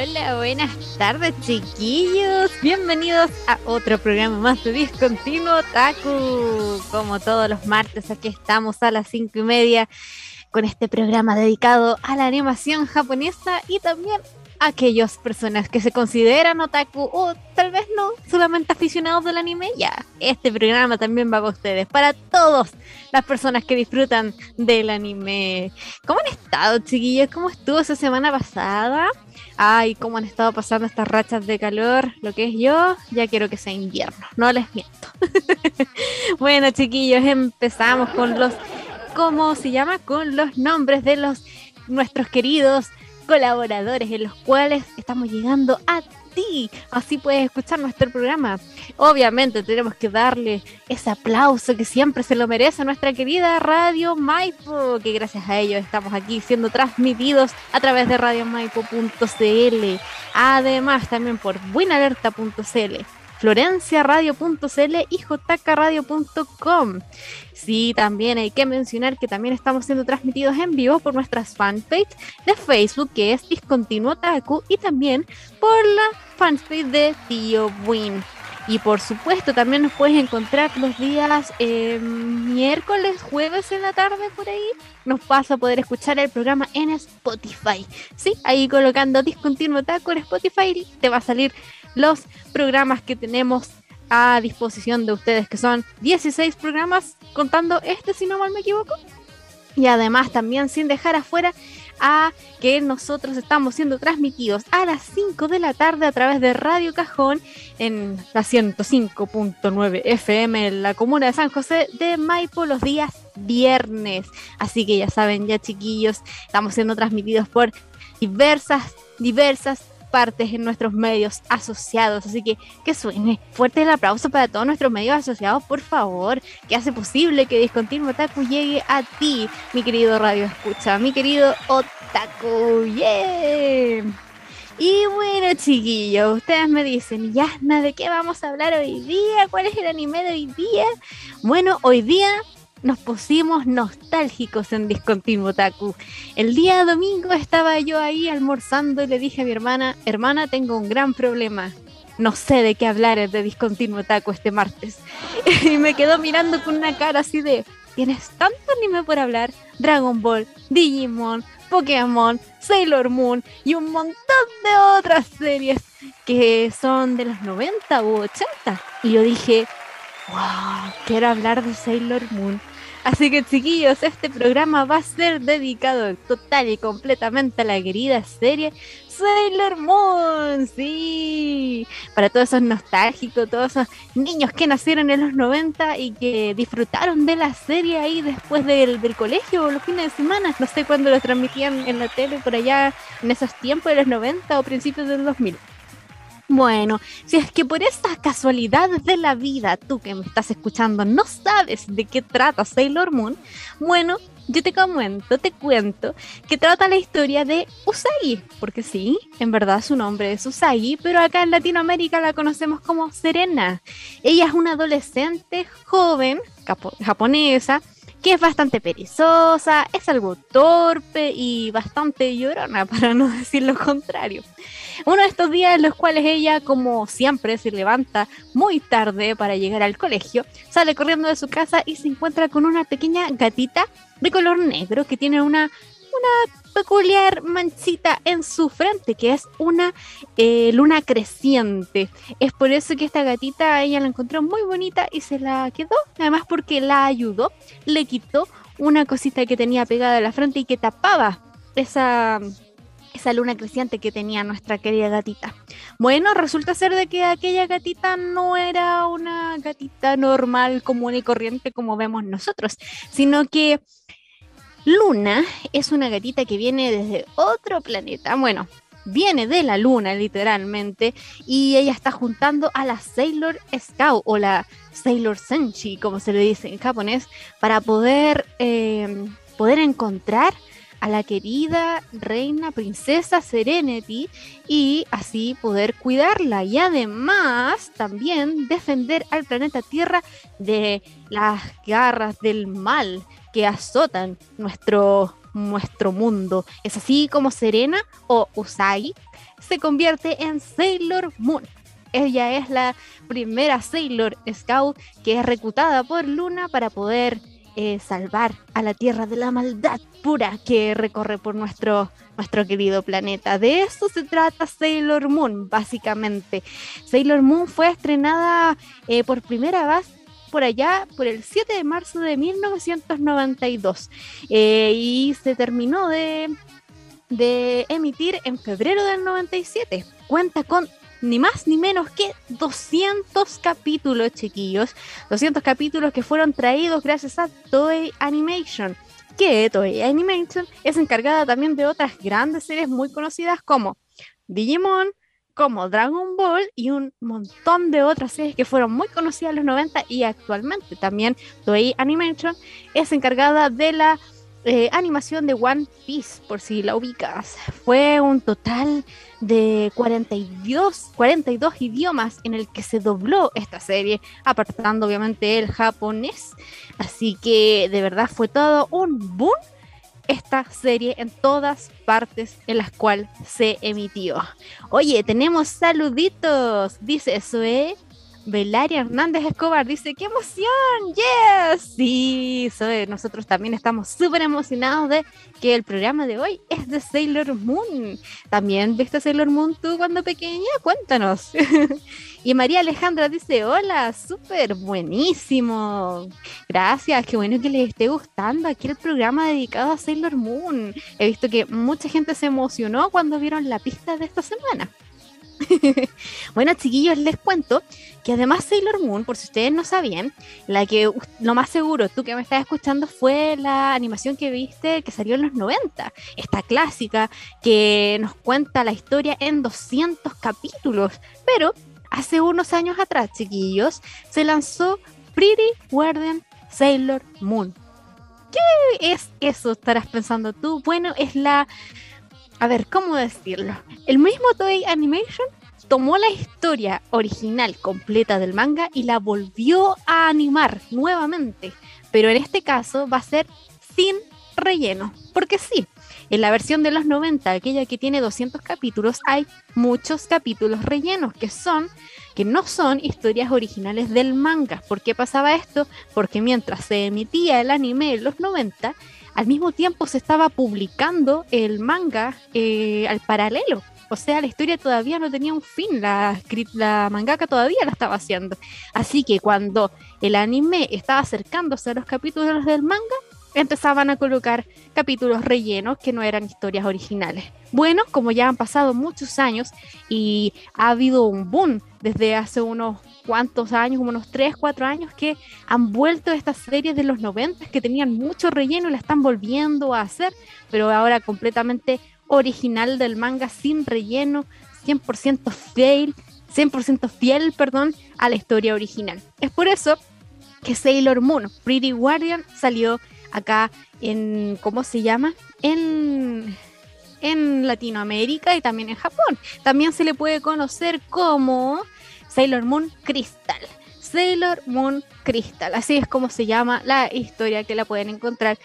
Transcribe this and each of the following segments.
hola, buenas tardes chiquillos. Bienvenidos a otro programa más de Discontinuo Otaku. Como todos los martes, aquí estamos a las cinco y media con este programa dedicado a la animación japonesa y también a aquellas personas que se consideran otaku o tal vez no, solamente aficionados del anime, ya, este programa también va para ustedes, para todas las personas que disfrutan del anime. ¿Cómo han estado, chiquillos? ¿Cómo estuvo esa semana pasada? Ay, cómo han estado pasando estas rachas de calor, lo que es yo, ya quiero que sea invierno, no les miento. bueno, chiquillos, empezamos con los ¿cómo se llama? Con los nombres de los nuestros queridos colaboradores en los cuales estamos llegando a ti. Así puedes escuchar nuestro programa. Obviamente tenemos que darle ese aplauso que siempre se lo merece a nuestra querida Radio Maipo, que gracias a ellos estamos aquí siendo transmitidos a través de radiomaipo.cl. Además también por buenalerta.cl florenciaradio.cl y jkradio.com. Sí, también hay que mencionar que también estamos siendo transmitidos en vivo por nuestras fanpage de Facebook, que es Discontinuo Taku, y también por la fanpage de Tío Win. Y por supuesto, también nos puedes encontrar los días eh, miércoles, jueves en la tarde por ahí. Nos vas a poder escuchar el programa en Spotify. Sí, ahí colocando Discontinuo Taco en Spotify te va a salir los programas que tenemos a disposición de ustedes, que son 16 programas, contando este, si no mal me equivoco. Y además también sin dejar afuera a que nosotros estamos siendo transmitidos a las 5 de la tarde a través de Radio Cajón en la 105.9 FM en la comuna de San José de Maipo los días viernes. Así que ya saben, ya chiquillos, estamos siendo transmitidos por diversas, diversas partes en nuestros medios asociados. Así que que suene fuerte el aplauso para todos nuestros medios asociados, por favor, que hace posible que Discontinuo Otaku llegue a ti, mi querido Radio Escucha, mi querido Otaku. ¡Yeah! Y bueno, chiquillos, ustedes me dicen, Yasna, ¿de qué vamos a hablar hoy día? ¿Cuál es el anime de hoy día? Bueno, hoy día nos pusimos nostálgicos en Discontinuo Taku. El día domingo estaba yo ahí almorzando y le dije a mi hermana, hermana, tengo un gran problema. No sé de qué hablar de Discontinuo Taku este martes. y me quedó mirando con una cara así de, tienes tanto anime por hablar. Dragon Ball, Digimon, Pokémon, Sailor Moon y un montón de otras series que son de los 90 u 80. Y yo dije, wow, quiero hablar de Sailor Moon. Así que chiquillos, este programa va a ser dedicado total y completamente a la querida serie Sailor Moon, sí, para todos esos nostálgicos, todos esos niños que nacieron en los 90 y que disfrutaron de la serie ahí después del, del colegio o los fines de semana, no sé cuándo lo transmitían en la tele por allá en esos tiempos de los 90 o principios del 2000. Bueno, si es que por estas casualidades de la vida, tú que me estás escuchando no sabes de qué trata Sailor Moon, bueno, yo te comento, te cuento que trata la historia de Usagi, porque sí, en verdad su nombre es Usagi, pero acá en Latinoamérica la conocemos como Serena. Ella es una adolescente joven japonesa que es bastante perezosa, es algo torpe y bastante llorona, para no decir lo contrario. Uno de estos días en los cuales ella, como siempre, se levanta muy tarde para llegar al colegio, sale corriendo de su casa y se encuentra con una pequeña gatita de color negro que tiene una, una peculiar manchita en su frente, que es una eh, luna creciente. Es por eso que esta gatita ella la encontró muy bonita y se la quedó, además porque la ayudó, le quitó una cosita que tenía pegada a la frente y que tapaba esa esa luna creciente que tenía nuestra querida gatita. Bueno, resulta ser de que aquella gatita no era una gatita normal, común y corriente como vemos nosotros, sino que Luna es una gatita que viene desde otro planeta. Bueno, viene de la luna literalmente y ella está juntando a la Sailor Scout o la Sailor Senshi, como se le dice en japonés, para poder, eh, poder encontrar a la querida reina princesa Serenity y así poder cuidarla y además también defender al planeta Tierra de las garras del mal que azotan nuestro, nuestro mundo. Es así como Serena o Usagi se convierte en Sailor Moon. Ella es la primera Sailor Scout que es reclutada por Luna para poder eh, salvar a la tierra de la maldad pura que recorre por nuestro, nuestro querido planeta. De eso se trata Sailor Moon, básicamente. Sailor Moon fue estrenada eh, por primera vez por allá por el 7 de marzo de 1992 eh, y se terminó de, de emitir en febrero del 97. Cuenta con ni más ni menos que 200 capítulos, chiquillos. 200 capítulos que fueron traídos gracias a Toei Animation. Que Toei Animation es encargada también de otras grandes series muy conocidas como Digimon, como Dragon Ball y un montón de otras series que fueron muy conocidas en los 90 y actualmente también Toei Animation es encargada de la eh, animación de One Piece, por si la ubicas. Fue un total de 42, 42 idiomas en el que se dobló esta serie, apartando obviamente el japonés. Así que de verdad fue todo un boom esta serie en todas partes en las cuales se emitió. Oye, tenemos saluditos, dice Zoe Belaria Hernández Escobar dice, ¡qué emoción! ¡Yes! Sí, nosotros también estamos súper emocionados de que el programa de hoy es de Sailor Moon. ¿También viste Sailor Moon tú cuando pequeña? Cuéntanos. y María Alejandra dice, hola, súper buenísimo. Gracias, qué bueno que les esté gustando aquí el programa dedicado a Sailor Moon. He visto que mucha gente se emocionó cuando vieron la pista de esta semana. bueno, chiquillos, les cuento que además Sailor Moon, por si ustedes no sabían, la que lo más seguro, tú que me estás escuchando, fue la animación que viste que salió en los 90, esta clásica que nos cuenta la historia en 200 capítulos, pero hace unos años atrás, chiquillos, se lanzó Pretty Guardian Sailor Moon. ¿Qué es eso? Estarás pensando tú. Bueno, es la a ver, ¿cómo decirlo? El mismo Toei Animation tomó la historia original completa del manga y la volvió a animar nuevamente, pero en este caso va a ser sin relleno, porque sí, en la versión de los 90, aquella que tiene 200 capítulos, hay muchos capítulos rellenos que son que no son historias originales del manga. ¿Por qué pasaba esto? Porque mientras se emitía el anime en los 90, al mismo tiempo se estaba publicando el manga eh, al paralelo. O sea, la historia todavía no tenía un fin, la, la mangaka todavía la estaba haciendo. Así que cuando el anime estaba acercándose a los capítulos del manga, empezaban a colocar capítulos rellenos que no eran historias originales. Bueno, como ya han pasado muchos años y ha habido un boom desde hace unos cuantos años, unos 3, 4 años, que han vuelto estas series de los 90 que tenían mucho relleno y la están volviendo a hacer, pero ahora completamente original del manga, sin relleno, 100% fiel, 100% fiel, perdón, a la historia original. Es por eso que Sailor Moon, Pretty Guardian, salió acá en, ¿cómo se llama? En, en Latinoamérica y también en Japón. También se le puede conocer como Sailor Moon Crystal. Sailor Moon Crystal, así es como se llama la historia que la pueden encontrar.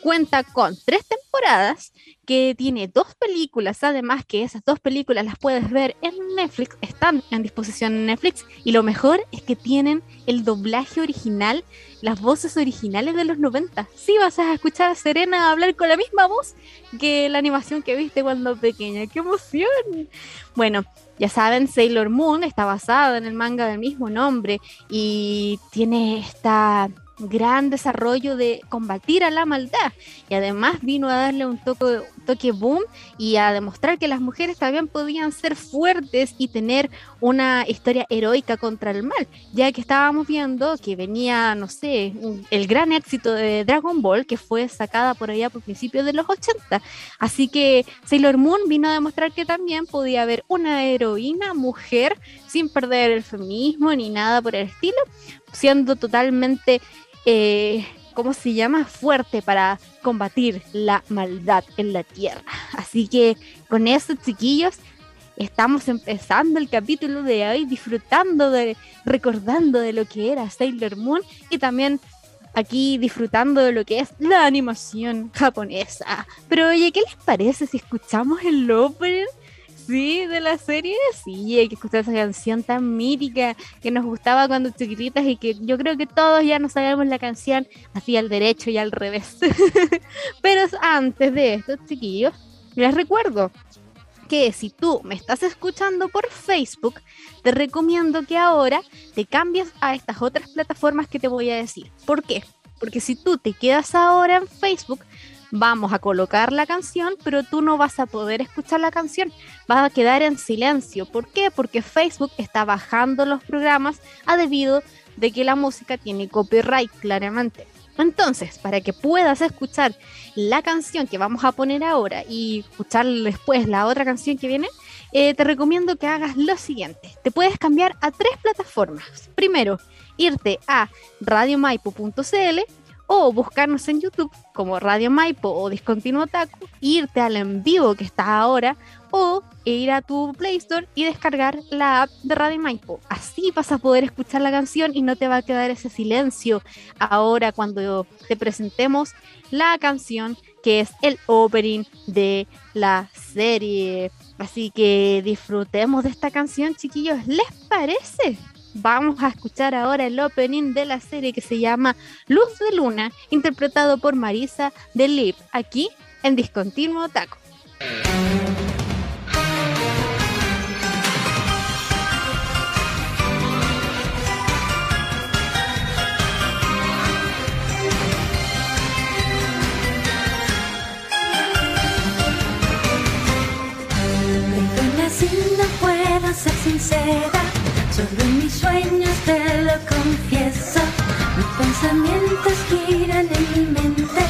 Cuenta con tres temporadas que tiene dos películas, además que esas dos películas las puedes ver en Netflix, están en disposición en Netflix y lo mejor es que tienen el doblaje original, las voces originales de los 90. Sí vas a escuchar a Serena hablar con la misma voz que la animación que viste cuando pequeña. ¡Qué emoción! Bueno, ya saben, Sailor Moon está basada en el manga del mismo nombre y tiene esta gran desarrollo de combatir a la maldad. Y además vino a darle un toque, toque boom y a demostrar que las mujeres también podían ser fuertes y tener una historia heroica contra el mal, ya que estábamos viendo que venía, no sé, el gran éxito de Dragon Ball que fue sacada por allá por principios de los 80. Así que Sailor Moon vino a demostrar que también podía haber una heroína mujer sin perder el feminismo ni nada por el estilo, siendo totalmente... Eh, ¿cómo se llama? Fuerte para combatir la maldad en la tierra. Así que con eso, chiquillos, estamos empezando el capítulo de hoy disfrutando de, recordando de lo que era Sailor Moon y también aquí disfrutando de lo que es la animación japonesa. Pero oye, ¿qué les parece si escuchamos el opening Sí, de la serie, sí, hay que escuchar esa canción tan mítica que nos gustaba cuando chiquititas y que yo creo que todos ya no sabemos la canción así al derecho y al revés. Pero antes de esto, chiquillos, les recuerdo que si tú me estás escuchando por Facebook, te recomiendo que ahora te cambies a estas otras plataformas que te voy a decir. ¿Por qué? Porque si tú te quedas ahora en Facebook, vamos a colocar la canción, pero tú no vas a poder escuchar la canción, vas a quedar en silencio. ¿Por qué? Porque Facebook está bajando los programas a debido de que la música tiene copyright claramente. Entonces, para que puedas escuchar la canción que vamos a poner ahora y escuchar después la otra canción que viene, eh, te recomiendo que hagas lo siguiente. Te puedes cambiar a tres plataformas. Primero, irte a radiomaipo.cl o buscarnos en YouTube como Radio Maipo o Discontinuo Taco, irte al en vivo que está ahora o ir a tu Play Store y descargar la app de Radio Maipo. Así vas a poder escuchar la canción y no te va a quedar ese silencio ahora cuando te presentemos la canción que es el opening de la serie. Así que disfrutemos de esta canción, chiquillos. ¿Les parece? Vamos a escuchar ahora el opening de la serie que se llama Luz de Luna, interpretado por Marisa de Lip, aquí en Discontinuo Taco. ser sincera Solo mis sueños te lo confieso. Mis pensamientos giran en mi mente.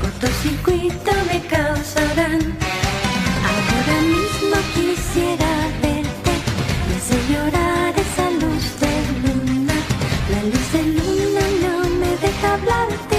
Cortocircuito me causarán. Ahora mismo quisiera verte y hacer llorar esa luz de luna. La luz de luna no me deja hablarte.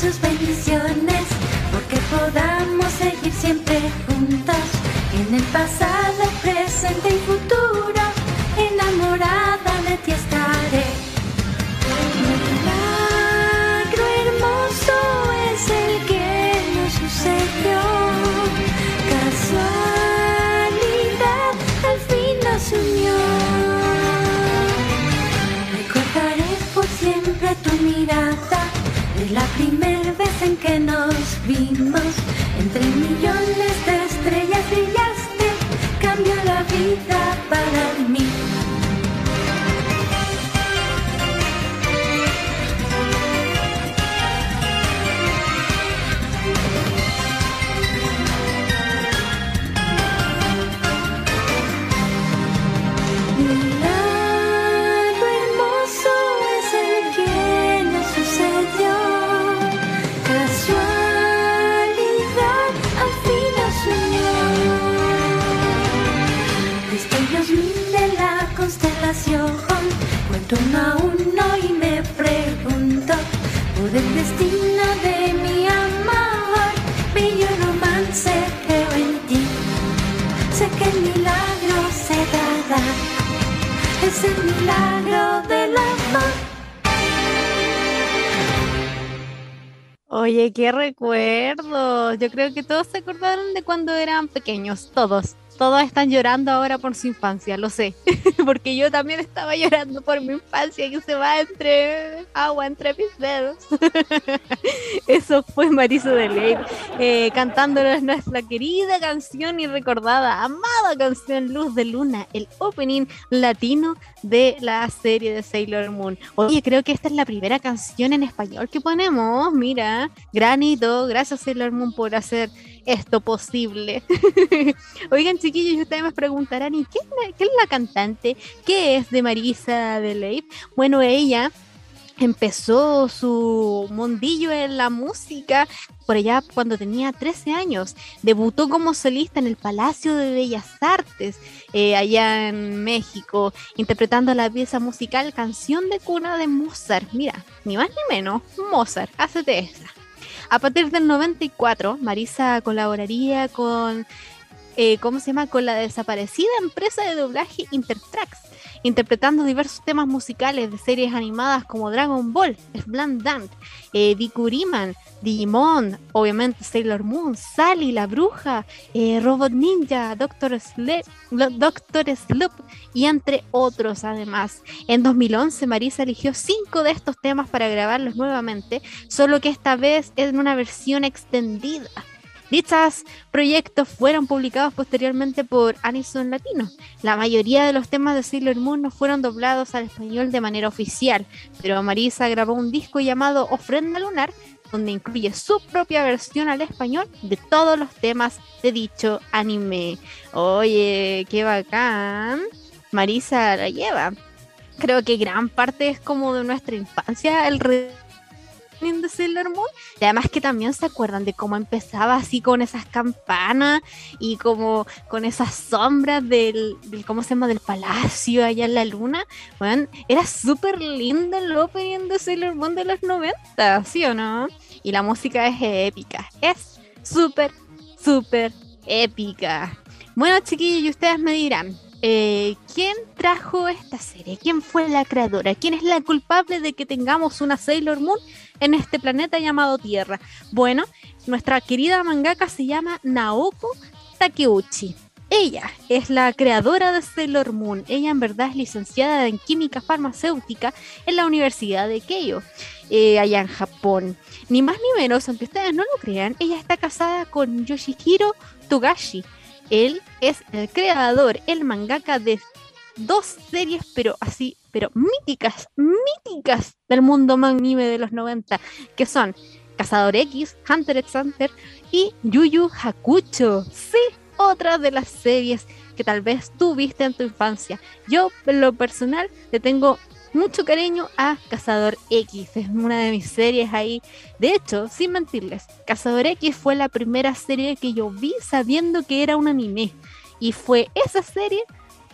Sus bendiciones, porque podamos vimos. Entre millones es el milagro del amor. Oye, qué recuerdos. Yo creo que todos se acordaron de cuando eran pequeños, todos todos están llorando ahora por su infancia, lo sé, porque yo también estaba llorando por mi infancia que se va entre agua entre mis dedos. Eso fue Marisa de Ley eh, cantándonos nuestra querida canción y recordada, amada canción Luz de Luna, el opening latino de la serie de Sailor Moon. Oye, creo que esta es la primera canción en español que ponemos. Mira, granito, gracias Sailor Moon por hacer esto posible. Oigan, chiquillos, ustedes me preguntarán, ¿y qué es, la, cantante? ¿Qué es de Marisa de? Bueno, ella empezó su mundillo en la música por allá cuando tenía 13 años. Debutó como solista en el Palacio de Bellas Artes, eh, allá en México, interpretando la pieza musical Canción de Cuna de Mozart. Mira, ni más ni menos, Mozart, hacete esa. A partir del 94, Marisa colaboraría con, eh, ¿cómo se llama? Con la desaparecida empresa de doblaje Intertrax, interpretando diversos temas musicales de series animadas como Dragon Ball, Slam Dance, eh, Bikuriman, Digimon, obviamente Sailor Moon, Sally la Bruja, eh, Robot Ninja, Doctor, Doctor Sloop y entre otros además. En 2011 Marisa eligió cinco de estos temas para grabarlos nuevamente, solo que esta vez en una versión extendida. Dichos proyectos fueron publicados posteriormente por Anison Latino. La mayoría de los temas de Sailor Moon no fueron doblados al español de manera oficial, pero Marisa grabó un disco llamado Ofrenda Lunar donde incluye su propia versión al español de todos los temas de dicho anime. Oye, qué bacán. Marisa la lleva. Creo que gran parte es como de nuestra infancia el de Sailor Moon. Y además que también se acuerdan de cómo empezaba así con esas campanas y como con esas sombras del, ¿cómo se llama? Del palacio allá en la luna. Bueno, era súper lindo el opening de Sailor Moon de los 90, ¿sí o no? Y la música es épica. Es súper, súper épica. Bueno, chiquillos, y ustedes me dirán, eh, ¿quién trajo esta serie? ¿Quién fue la creadora? ¿Quién es la culpable de que tengamos una Sailor Moon en este planeta llamado Tierra? Bueno, nuestra querida mangaka se llama Naoko Takeuchi. Ella es la creadora de Sailor Moon. Ella en verdad es licenciada en química farmacéutica en la Universidad de Keio, eh, allá en Japón. Ni más ni menos, aunque ustedes no lo crean, ella está casada con Yoshihiro Togashi él es el creador, el mangaka de dos series, pero así, pero míticas, míticas del mundo anime de los 90, que son Cazador X, Hunter x Hunter y Yu Yu Hakucho. Sí, otra de las series que tal vez tú viste en tu infancia. Yo, en lo personal, le tengo mucho cariño a Cazador X. Es una de mis series ahí. De hecho, sin mentirles, Cazador X fue la primera serie que yo vi sabiendo que era un anime. Y fue esa serie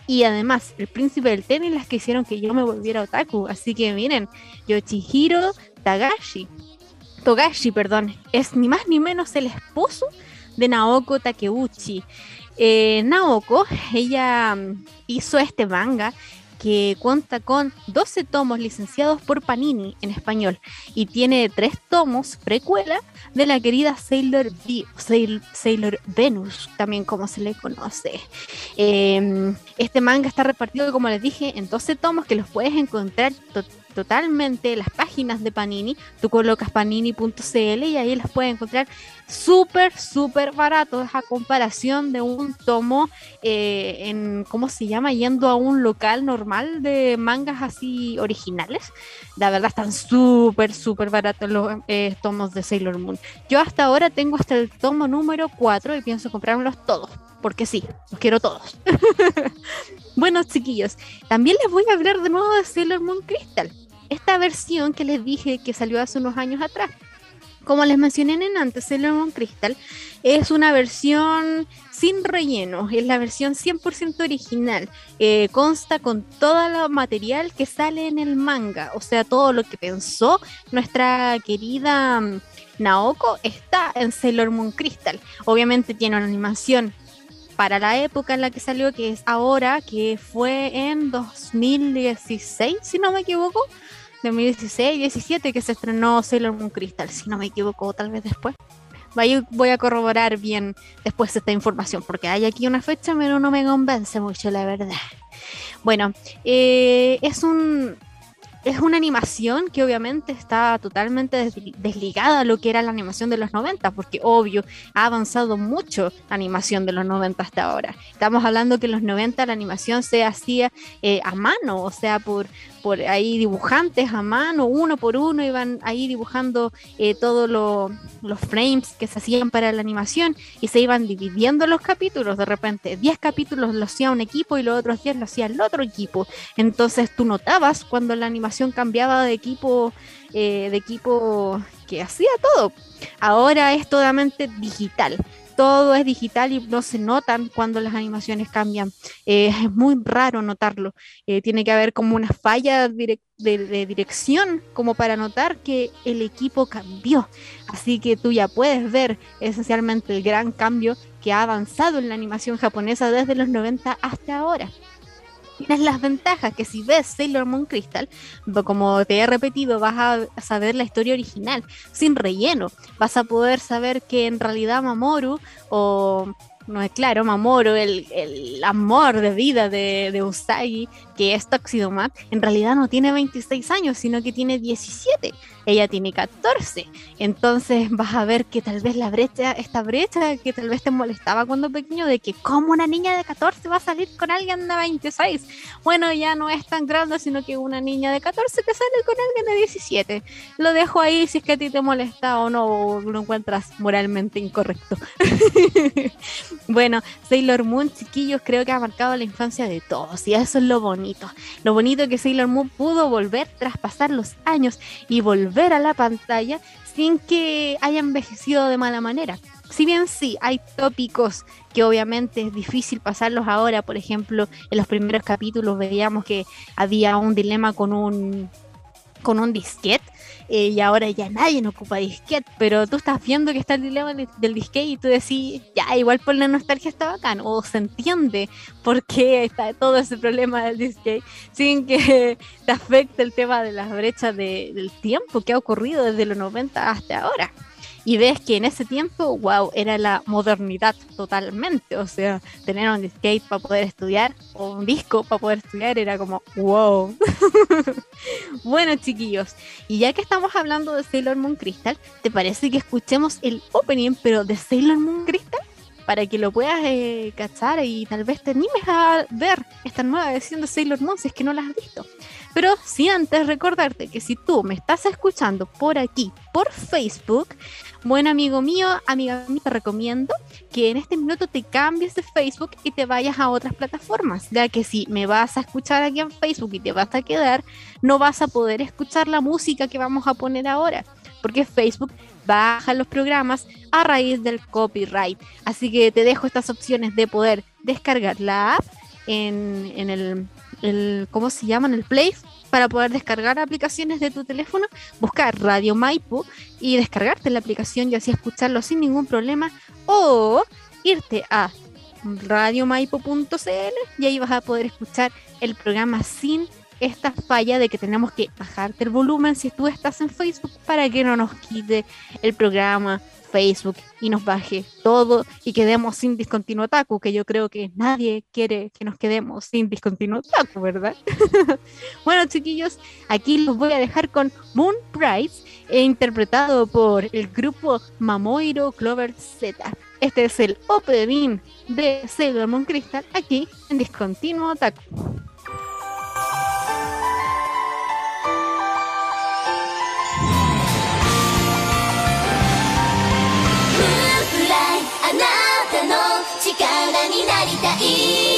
y además el príncipe del tenis las que hicieron que yo me volviera otaku. Así que miren, Yoshihiro Tagashi. Togashi, perdón, es ni más ni menos el esposo de Naoko Takeuchi. Eh, Naoko, ella mm, hizo este manga que cuenta con 12 tomos licenciados por Panini en español y tiene tres tomos precuela de la querida Sailor, Sailor, Venus, también como se le conoce. Em, este manga está repartido, como les dije, en 12 tomos que los puedes encontrar totalmente las páginas de Panini. Tú colocas panini.cl y ahí las puedes encontrar súper, súper baratos a comparación de un tomo eh, en, ¿cómo se llama? Yendo a un local normal de mangas así originales. La verdad están súper, súper baratos los eh, tomos de Sailor Moon. Yo hasta ahora tengo hasta el tomo número 4 y pienso comprármelos todos, porque sí, los quiero todos. bueno, chiquillos, también les voy a hablar de nuevo de Sailor Moon Crystal. Esta versión que les dije que salió hace unos años atrás como les mencioné en antes, Sailor Moon Crystal es una versión sin relleno, es la versión 100% original. Eh, consta con todo el material que sale en el manga, o sea, todo lo que pensó nuestra querida mm, Naoko está en Sailor Moon Crystal. Obviamente tiene una animación para la época en la que salió, que es ahora, que fue en 2016, si no me equivoco. 2016, 17 que se estrenó Sailor Moon Crystal, si no me equivoco, tal vez después. Voy a corroborar bien después esta información, porque hay aquí una fecha, pero no me convence mucho, la verdad. Bueno, eh, es un es una animación que obviamente está totalmente desligada a lo que era la animación de los 90, porque obvio, ha avanzado mucho la animación de los 90 hasta ahora. Estamos hablando que en los 90 la animación se hacía eh, a mano, o sea, por, por ahí dibujantes a mano, uno por uno, iban ahí dibujando eh, todos los frames que se hacían para la animación y se iban dividiendo los capítulos. De repente, 10 capítulos lo hacía un equipo y los otros 10 lo hacía el otro equipo. Entonces tú notabas cuando la animación cambiaba de equipo, eh, de equipo que hacía todo. Ahora es totalmente digital todo es digital y no se notan cuando las animaciones cambian. Eh, es muy raro notarlo. Eh, tiene que haber como una falla de, dirección como para notar que el equipo cambió. Así que tú ya puedes ver esencialmente el gran cambio que ha avanzado en la animación japonesa desde los 90 hasta ahora tienes las ventajas que si ves Sailor Moon Crystal, como te he repetido, vas a saber la historia original, sin relleno. Vas a poder saber que en realidad Mamoru o no es claro, Mamoru, el, el, amor de vida de, de Usagi, que es Toxidomat, en realidad no tiene 26 años, sino que tiene 17. Ella tiene 14. Entonces vas a ver que tal vez la brecha, esta brecha que tal vez te molestaba cuando pequeño, de que como una niña de 14 va a salir con alguien de 26. Bueno, ya no es tan grande, sino que una niña de 14 que sale con alguien de 17. Lo dejo ahí si es que a ti te molesta o no, o lo encuentras moralmente incorrecto. bueno, Sailor Moon, chiquillos, creo que ha marcado la infancia de todos y eso es lo bonito. Lo bonito que Sailor Moon pudo volver tras pasar los años y volver a la pantalla sin que haya envejecido de mala manera. Si bien sí, hay tópicos que obviamente es difícil pasarlos ahora, por ejemplo, en los primeros capítulos veíamos que había un dilema con un con un disquete eh, y ahora ya nadie no ocupa disquete, pero tú estás viendo que está el dilema del disquete y tú decís, ya, igual por la nostalgia está bacán, o se entiende por qué está todo ese problema del disquete, sin que te afecte el tema de las brechas del tiempo que ha ocurrido desde los 90 hasta ahora y ves que en ese tiempo, wow, era la modernidad totalmente. O sea, tener un skate para poder estudiar o un disco para poder estudiar era como, wow. bueno, chiquillos, y ya que estamos hablando de Sailor Moon Crystal, ¿te parece que escuchemos el opening, pero de Sailor Moon Crystal? Para que lo puedas eh, cachar y tal vez te animes a ver esta nueva edición de Sailor Moon si es que no la has visto. Pero si antes recordarte que si tú me estás escuchando por aquí, por Facebook, buen amigo mío, amiga mía, te recomiendo que en este minuto te cambies de Facebook y te vayas a otras plataformas, ya que si me vas a escuchar aquí en Facebook y te vas a quedar, no vas a poder escuchar la música que vamos a poner ahora, porque Facebook baja los programas a raíz del copyright. Así que te dejo estas opciones de poder descargar la app en, en el, el, ¿cómo se llama? En el Play para poder descargar aplicaciones de tu teléfono, buscar Radio Maipo y descargarte la aplicación y así escucharlo sin ningún problema o irte a radiomaipo.cl y ahí vas a poder escuchar el programa sin esta falla de que tenemos que bajarte el volumen si tú estás en Facebook para que no nos quite el programa Facebook y nos baje todo y quedemos sin discontinuo taku, que yo creo que nadie quiere que nos quedemos sin discontinuo taku, ¿verdad? bueno, chiquillos, aquí los voy a dejar con Moon Price, interpretado por el grupo Mamoiro Clover Z. Este es el opening de Sailor Moon Crystal aquí en Discontinuo Taku. eat.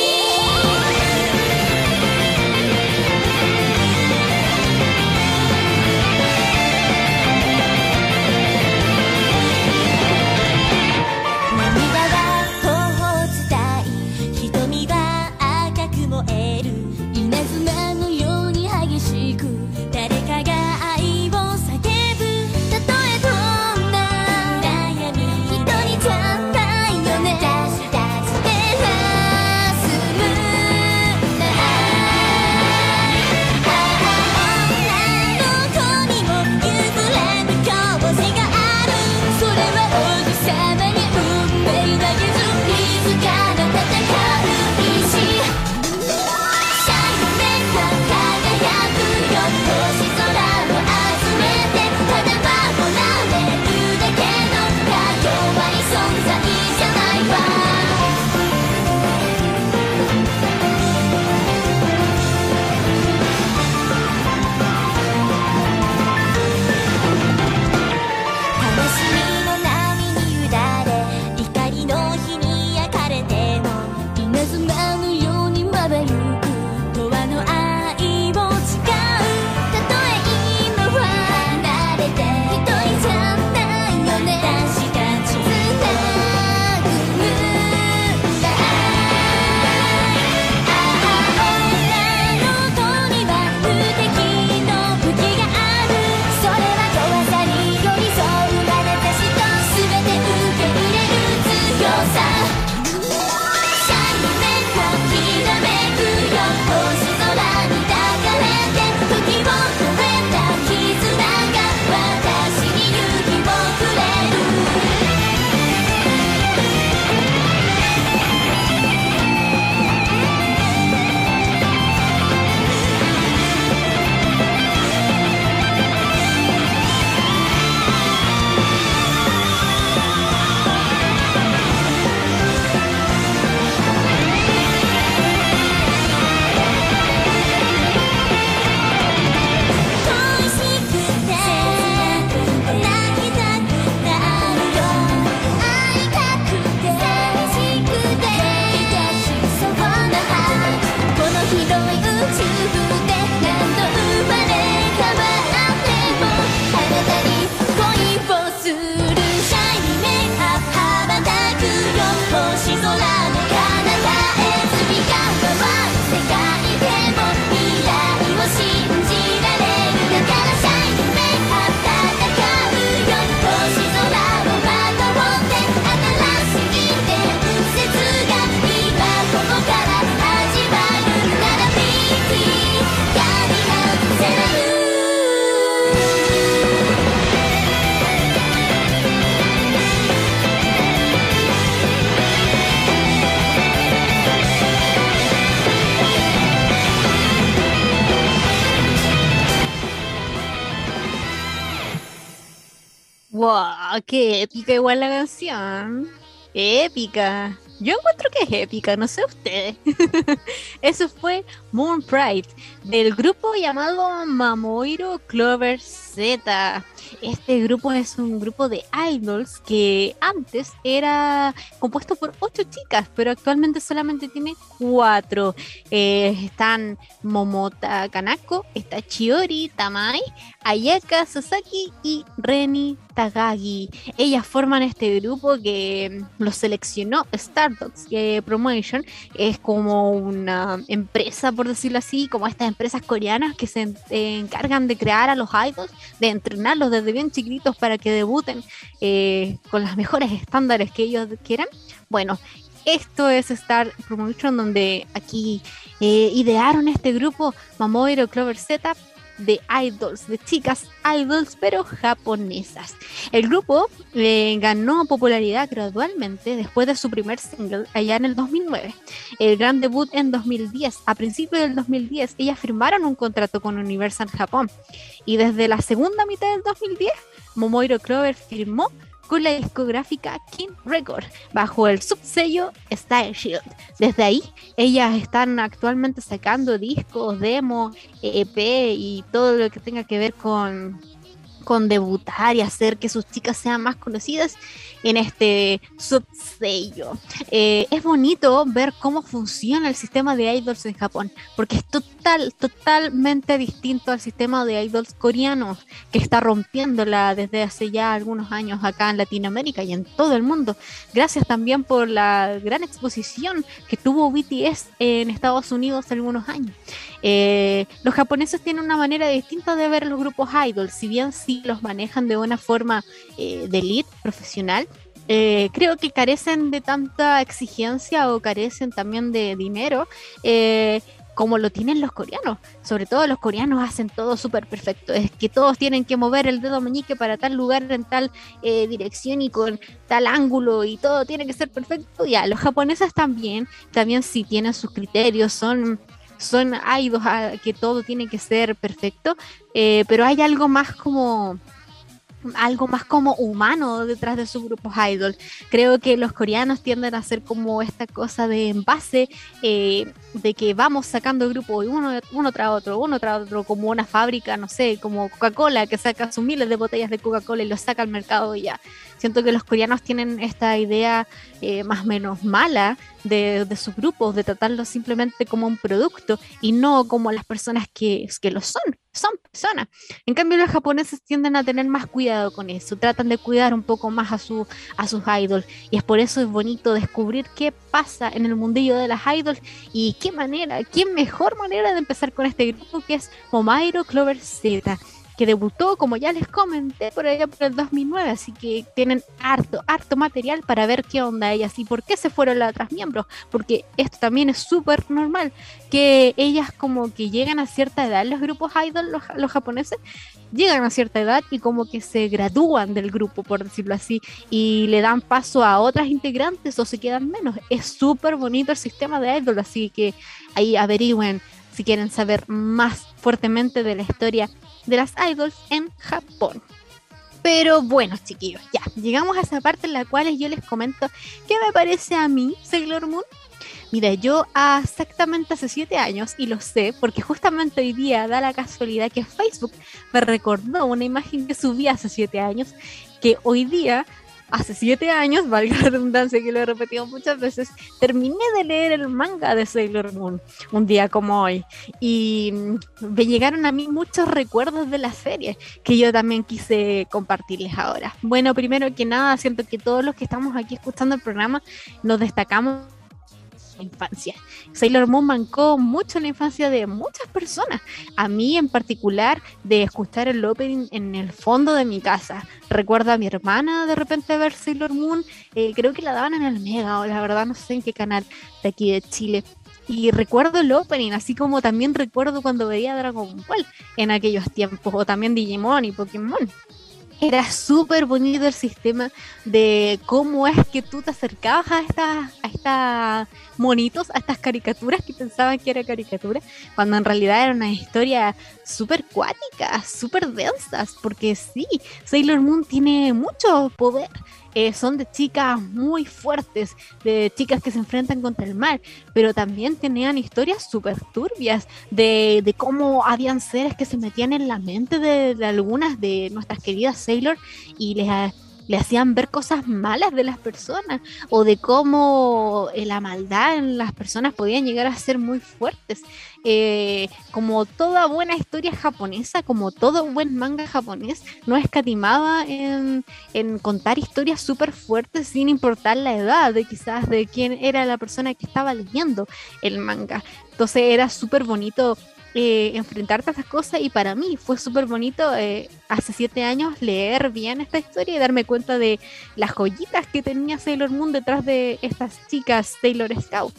Qué épica igual la canción. Épica. Yo encuentro que es épica, no sé ustedes. Eso fue Moon Pride del grupo llamado Mamoiro Clover Z. Este grupo es un grupo de idols que antes era compuesto por ocho chicas, pero actualmente solamente tiene cuatro. Eh, están Momota Kanako, está Chiori Tamai, Ayaka Sasaki y Reni Tagagi. Ellas forman este grupo que los seleccionó Stardust Promotion. Es como una empresa, por decirlo así, como estas empresas coreanas que se encargan de crear a los idols, de entrenarlos desde bien chiquitos para que debuten eh, con los mejores estándares que ellos quieran. Bueno, esto es Star Promotion, donde aquí eh, idearon este grupo Mamoiro Clover Z de idols, de chicas idols, pero japonesas. El grupo eh, ganó popularidad gradualmente después de su primer single allá en el 2009. El gran debut en 2010. A principios del 2010, ellas firmaron un contrato con Universal Japón. Y desde la segunda mitad del 2010, Momoiro Clover firmó con la discográfica King Record bajo el subsello Style Shield. Desde ahí, ellas están actualmente sacando discos, demos, EP y todo lo que tenga que ver con con debutar y hacer que sus chicas sean más conocidas en este subsello. Eh, es bonito ver cómo funciona el sistema de idols en Japón, porque es total, totalmente distinto al sistema de idols coreanos que está rompiéndola desde hace ya algunos años acá en Latinoamérica y en todo el mundo. Gracias también por la gran exposición que tuvo BTS en Estados Unidos algunos años. Eh, los japoneses tienen una manera distinta de ver los grupos idols, si bien sí los manejan de una forma eh, de elite profesional. Eh, creo que carecen de tanta exigencia o carecen también de dinero como lo tienen los coreanos. Sobre todo los coreanos hacen todo súper perfecto. Es que todos tienen que mover el dedo meñique para tal lugar en tal dirección y con tal ángulo y todo tiene que ser perfecto. Ya, los japoneses también, también sí tienen sus criterios, son son idols a que todo tiene que ser perfecto, eh, pero hay algo más como algo más como humano detrás de sus grupos idol. Creo que los coreanos tienden a hacer como esta cosa de envase, eh, de que vamos sacando grupos uno, uno tras otro, uno tras otro, como una fábrica, no sé, como Coca-Cola, que saca sus miles de botellas de Coca-Cola y los saca al mercado y ya. Siento que los coreanos tienen esta idea eh, más o menos mala de, sus grupos, de tratarlos simplemente como un producto y no como las personas que, que lo son, son personas. En cambio, los japoneses tienden a tener más cuidado con eso, tratan de cuidar un poco más a, su, a sus idols y es por eso es bonito descubrir qué pasa en el mundillo de las idols y qué manera, qué mejor manera de empezar con este grupo que es Momairo Clover Z debutó, como ya les comenté, por allá por el 2009, así que tienen harto, harto material para ver qué onda ellas y por qué se fueron las otras miembros, porque esto también es súper normal, que ellas como que llegan a cierta edad, los grupos idol, los, los, japoneses, llegan a cierta edad y como que se gradúan del grupo, por decirlo así, y le dan paso a otras integrantes o se quedan menos. Es súper bonito el sistema de idol, así que ahí averigüen si quieren saber más fuertemente de la historia de las idols en Japón. Pero bueno, chiquillos, ya, llegamos a esa parte en la cual yo les comento qué me parece a mí Sailor Moon. Mira, yo exactamente hace siete años, y lo sé, porque justamente hoy día da la casualidad que Facebook me recordó una imagen que subí hace siete años, que hoy día hace siete años, valga la redundancia que lo he repetido muchas veces, terminé de leer el manga de Sailor Moon un día como hoy. Y me llegaron a mí muchos recuerdos de la serie que yo también quise compartirles ahora. Bueno, primero que nada, siento que todos los que estamos aquí escuchando el programa nos destacamos infancia. Sailor Moon mancó mucho la infancia de muchas personas. A mí en particular, de escuchar el opening en el fondo de mi casa. Recuerdo a mi hermana de repente ver Sailor Moon, eh, creo que la daban en el Mega o la verdad no sé en qué canal de aquí de Chile. Y recuerdo el opening, así como también recuerdo cuando veía Dragon Ball en aquellos tiempos, o también Digimon y Pokémon. Era súper bonito el sistema de cómo es que tú te acercabas a estas a esta monitos, a estas caricaturas que pensaban que era caricatura, cuando en realidad era una historia súper cuática, súper densas, porque sí, Sailor Moon tiene mucho poder. Eh, son de chicas muy fuertes, de chicas que se enfrentan contra el mal, pero también tenían historias súper turbias de, de, cómo habían seres que se metían en la mente de, de algunas de nuestras queridas Sailor y les le hacían ver cosas malas de las personas o de cómo eh, la maldad en las personas podían llegar a ser muy fuertes. Eh, como toda buena historia japonesa, como todo buen manga japonés, no escatimaba en, en contar historias súper fuertes sin importar la edad de quizás de quién era la persona que estaba leyendo el manga. Entonces era súper bonito eh, enfrentarte a estas cosas y para mí fue súper bonito eh, hace siete años leer bien esta historia y darme cuenta de las joyitas que tenía Sailor Moon detrás de estas chicas Sailor Scout.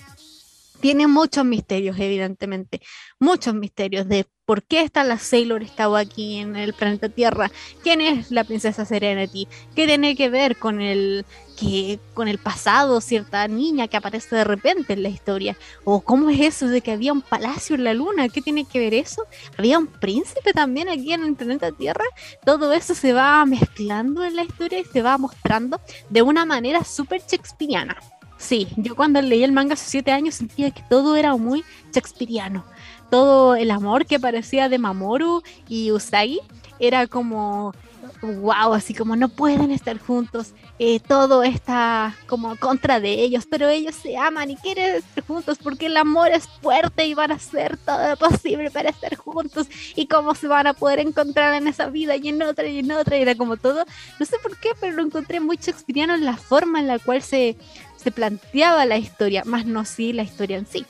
Tiene muchos misterios, evidentemente, muchos misterios de por qué está la Sailor Scout aquí en el planeta Tierra, quién es la princesa Serenity, qué tiene que ver con el que con el pasado, cierta niña que aparece de repente en la historia, o cómo es eso de que había un palacio en la luna, ¿qué tiene que ver eso? Había un príncipe también aquí en el planeta Tierra, todo eso se va mezclando en la historia y se va mostrando de una manera súper shakespeariana. Sí, yo cuando leí el manga hace siete años sentía que todo era muy shakespeariano todo el amor que parecía de Mamoru y Usagi era como wow, así como no pueden estar juntos, eh, todo está como contra de ellos, pero ellos se aman y quieren estar juntos porque el amor es fuerte y van a hacer todo lo posible para estar juntos y cómo se van a poder encontrar en esa vida y en otra y en otra, y era como todo, no sé por qué, pero lo encontré muy shakespeariano en la forma en la cual se, se planteaba la historia, más no sí la historia en sí.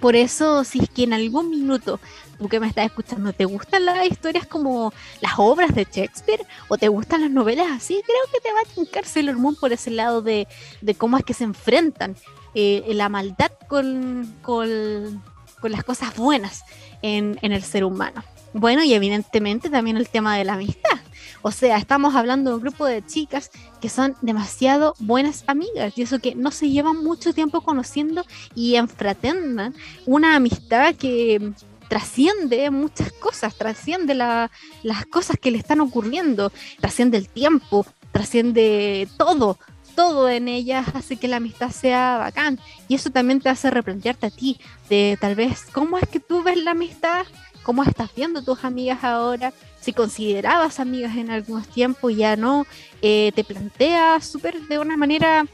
Por eso, si es que en algún minuto tú que me estás escuchando, ¿te gustan las historias como las obras de Shakespeare? ¿O te gustan las novelas así? Creo que te va a tincar Sailor Moon por ese lado de, de cómo es que se enfrentan eh, la maldad con, con, con, las cosas buenas en, en el ser humano. Bueno, y evidentemente también el tema de la amistad. O sea, estamos hablando de un grupo de chicas que son demasiado buenas amigas y eso que no se llevan mucho tiempo conociendo y enfraternan una amistad que trasciende muchas cosas, trasciende la, las cosas que le están ocurriendo, trasciende el tiempo, trasciende todo, todo en ellas hace que la amistad sea bacán. Y eso también te hace replantearte a ti de tal vez cómo es que tú ves la amistad cómo estás viendo tus amigas ahora, si considerabas amigas en algunos tiempos ya no, eh, te planteas súper de una manera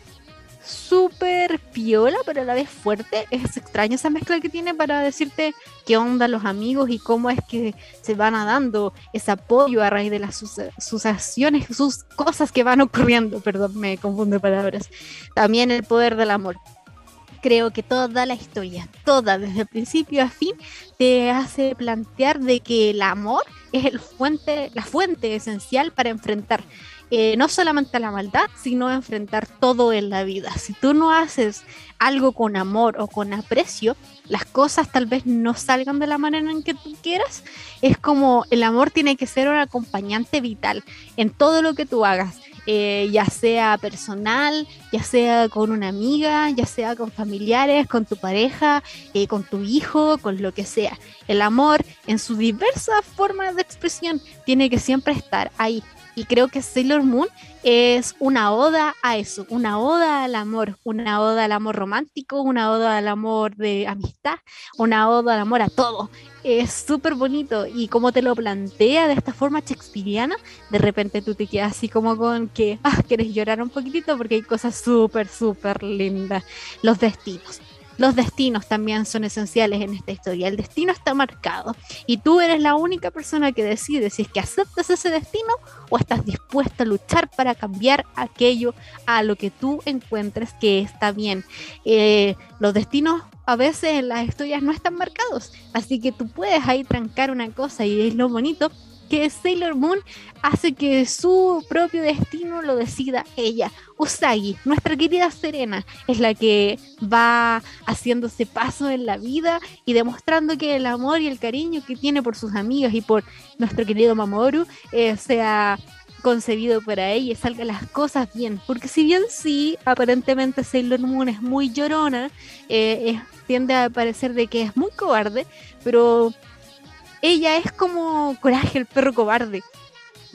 súper piola, pero a la vez fuerte. Es extraño esa mezcla que tiene para decirte qué onda los amigos y cómo es que se van dando ese apoyo a raíz de las sus acciones, sus cosas que van ocurriendo. Perdón, me confundo palabras. También el poder del amor creo que toda la historia, toda, desde principio a fin, te hace plantear de que el amor es el la fuente esencial para enfrentar eh, no solamente la maldad, sino enfrentar todo en la vida. Si tú no haces algo con amor o con aprecio, las cosas tal vez no salgan de la manera en que tú quieras. Es como el amor tiene que ser un acompañante vital en todo lo que tú hagas. Eh, ya sea personal, ya sea con una amiga, ya sea con familiares, con tu pareja, eh, con tu hijo, con lo que sea. El amor en sus diversas formas de expresión tiene que siempre estar ahí. Y creo que Sailor Moon es una oda a eso, una oda al amor, una oda al amor romántico, una oda al amor de amistad, una oda al amor a todo. Es súper bonito y como te lo plantea de esta forma shakespeariana, de repente tú te quedas así como con que, ah, quieres llorar un poquitito porque hay cosas súper, súper lindas. Los destinos los destinos también son esenciales en esta historia. El destino está marcado y tú eres la única persona que decide si es que aceptas ese destino o estás dispuesta a luchar para cambiar aquello a lo que tú encuentres que está bien. Eh, los destinos a veces en las historias no están marcados, así que tú puedes ahí trancar una cosa y es lo bonito que Sailor Moon hace que su propio destino lo decida ella. Usagi, nuestra querida Serena, es la que va haciéndose paso en la vida y demostrando que el amor y el cariño que tiene por sus amigas y por nuestro querido Mamoru eh, sea concebido para ella y salgan las cosas bien. Porque si bien sí, aparentemente Sailor Moon es muy llorona, eh, tiende a parecer de que es muy cobarde, pero ella es como Coraje, el perro cobarde.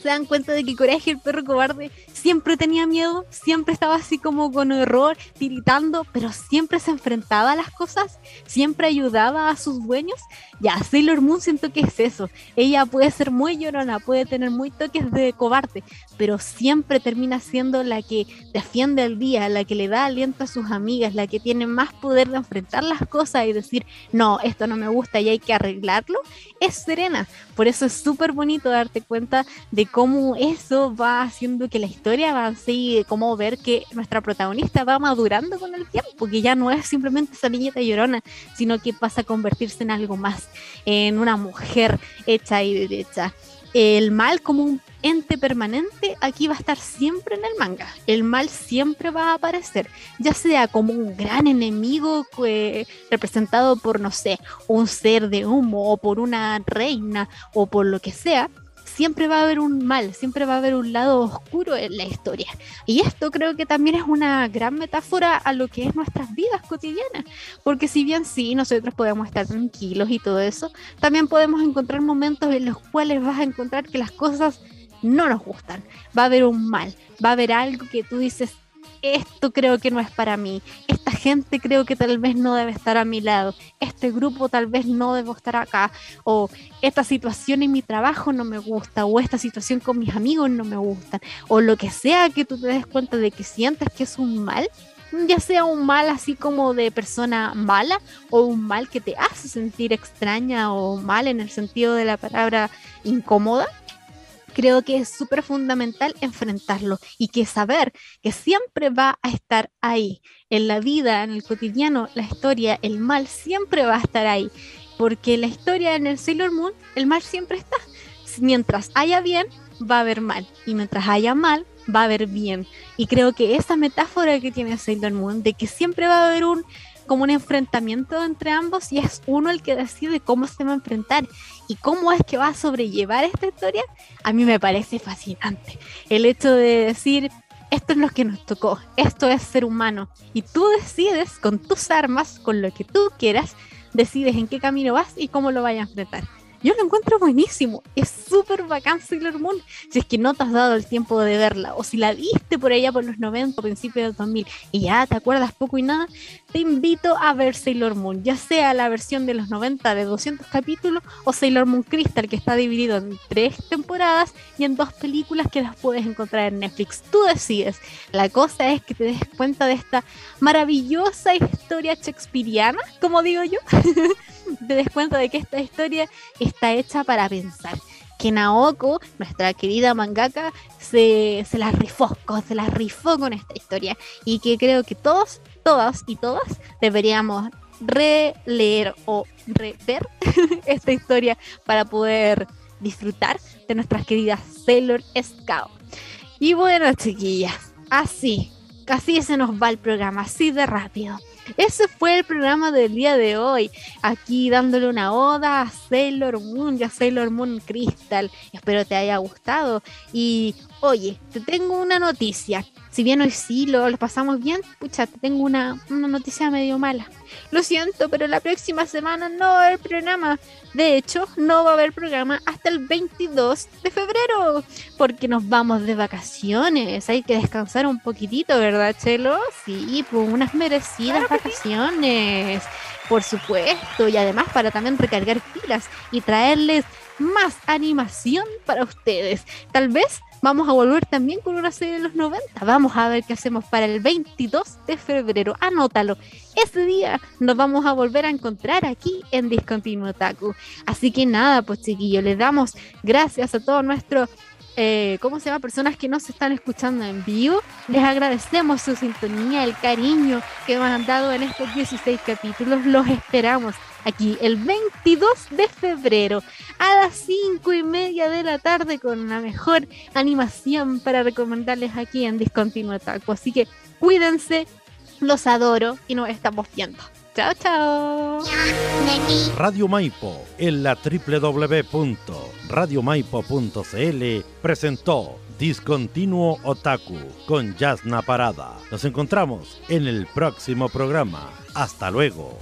Se dan cuenta de que Coraje, el perro cobarde, siempre tenía miedo, siempre estaba así como con error, tiritando, pero siempre se enfrentaba a las cosas, siempre ayudaba a sus dueños. Ya, Sailor Moon siento que es eso. Ella puede ser muy llorona, puede tener muy toques de cobarde, pero siempre termina siendo la que defiende al día, la que le da aliento a sus amigas, la que tiene más poder de enfrentar las cosas y decir, no, esto no me gusta y hay que arreglarlo. Es Serena. Por eso es súper bonito darte cuenta de cómo eso va haciendo que la historia avance y cómo ver que nuestra protagonista va madurando con el tiempo, que ya no es simplemente esa niñita llorona, sino que pasa a convertirse en algo más, en una mujer hecha y derecha. El mal como un ente permanente aquí va a estar siempre en el manga. El mal siempre va a aparecer, ya sea como un gran enemigo representado por, no sé, un ser de humo o por una reina o por lo que sea siempre va a haber un mal, siempre va a haber un lado oscuro en la historia. Y esto creo que también es una gran metáfora a lo que es nuestras vidas cotidianas, porque si bien sí, nosotros podemos estar tranquilos y todo eso, también podemos encontrar momentos en los cuales vas a encontrar que las cosas no nos gustan, va a haber un mal, va a haber algo que tú dices, esto creo que no es para mí, esta gente creo que tal vez no debe estar a mi lado, este grupo tal vez no debo estar acá, o esta situación en mi trabajo no me gusta, o esta situación con mis amigos no me gusta, o lo que sea que tú te des cuenta de que sientes que es un mal, ya sea un mal así como de persona mala o un mal que te hace sentir extraña o mal en el sentido de la palabra incómoda, creo que es súper fundamental enfrentarlo y que saber que siempre va a estar ahí. En la vida, en el cotidiano, la historia, el mal siempre va a estar ahí. Porque la historia en el Sailor Moon, el mal siempre está. Mientras haya bien, va a haber mal. Y mientras haya mal, va a haber bien. Y creo que esa metáfora que tiene Sailor Moon, de que siempre va a haber un como un enfrentamiento entre ambos y es uno el que decide cómo se va a enfrentar y cómo es que va a sobrellevar esta historia, a mí me parece fascinante. El hecho de decir, esto es lo que nos tocó, esto es ser humano y tú decides con tus armas, con lo que tú quieras, decides en qué camino vas y cómo lo vayas a enfrentar. Yo lo encuentro buenísimo. Es súper bacán Sailor Moon. Si es que no te has dado el tiempo de verla, o si la viste por allá por los 90 o principios del 2000 y ya te acuerdas poco y nada, te invito a ver Sailor Moon, ya sea la versión de los 90 de 200 capítulos o Sailor Moon Crystal, que está dividido en tres temporadas y en dos películas que las puedes encontrar en Netflix. Tú decides. La cosa es que te des cuenta de esta maravillosa historia shakespeariana, como digo yo. te des cuenta de que esta historia está hecha para pensar. Que Naoko, nuestra querida mangaka, se, se la rifó, se la rifó con esta historia. Y que creo que todos, todas y todas deberíamos releer o rever esta historia para poder disfrutar de nuestras queridas Sailor Scout. Y bueno, chiquillas, así, casi se nos va el programa, así de rápido. Ese fue el programa del día de hoy. Aquí dándole una oda a Sailor Moon y a Sailor Moon Crystal. Espero te haya gustado. Y oye, te tengo una noticia. Si bien hoy sí lo, lo pasamos bien, pucha, te tengo una, una noticia medio mala. Lo siento, pero la próxima semana no va a haber programa. De hecho, no va a haber programa hasta el 22 de febrero, porque nos vamos de vacaciones. Hay que descansar un poquitito, ¿verdad, Chelo? Sí, pues unas merecidas vacaciones. Por supuesto, y además para también recargar pilas y traerles más animación para ustedes. Tal vez Vamos a volver también con una serie de los 90. Vamos a ver qué hacemos para el 22 de febrero. Anótalo. Ese día nos vamos a volver a encontrar aquí en Discontinuo Taku. Así que nada, pues chiquillos, les damos gracias a todos nuestros eh, ¿cómo se llama? Personas que nos están escuchando en vivo. Les agradecemos su sintonía, el cariño que nos han dado en estos 16 capítulos. Los esperamos aquí el 22 de febrero a las 5 y media de la tarde con la mejor animación para recomendarles aquí en Discontinuo Taco. Así que cuídense, los adoro y nos estamos viendo. Chao, chao. Radio Maipo en la www.radiomaipo.cl presentó Discontinuo Otaku con Yasna Parada. Nos encontramos en el próximo programa. Hasta luego.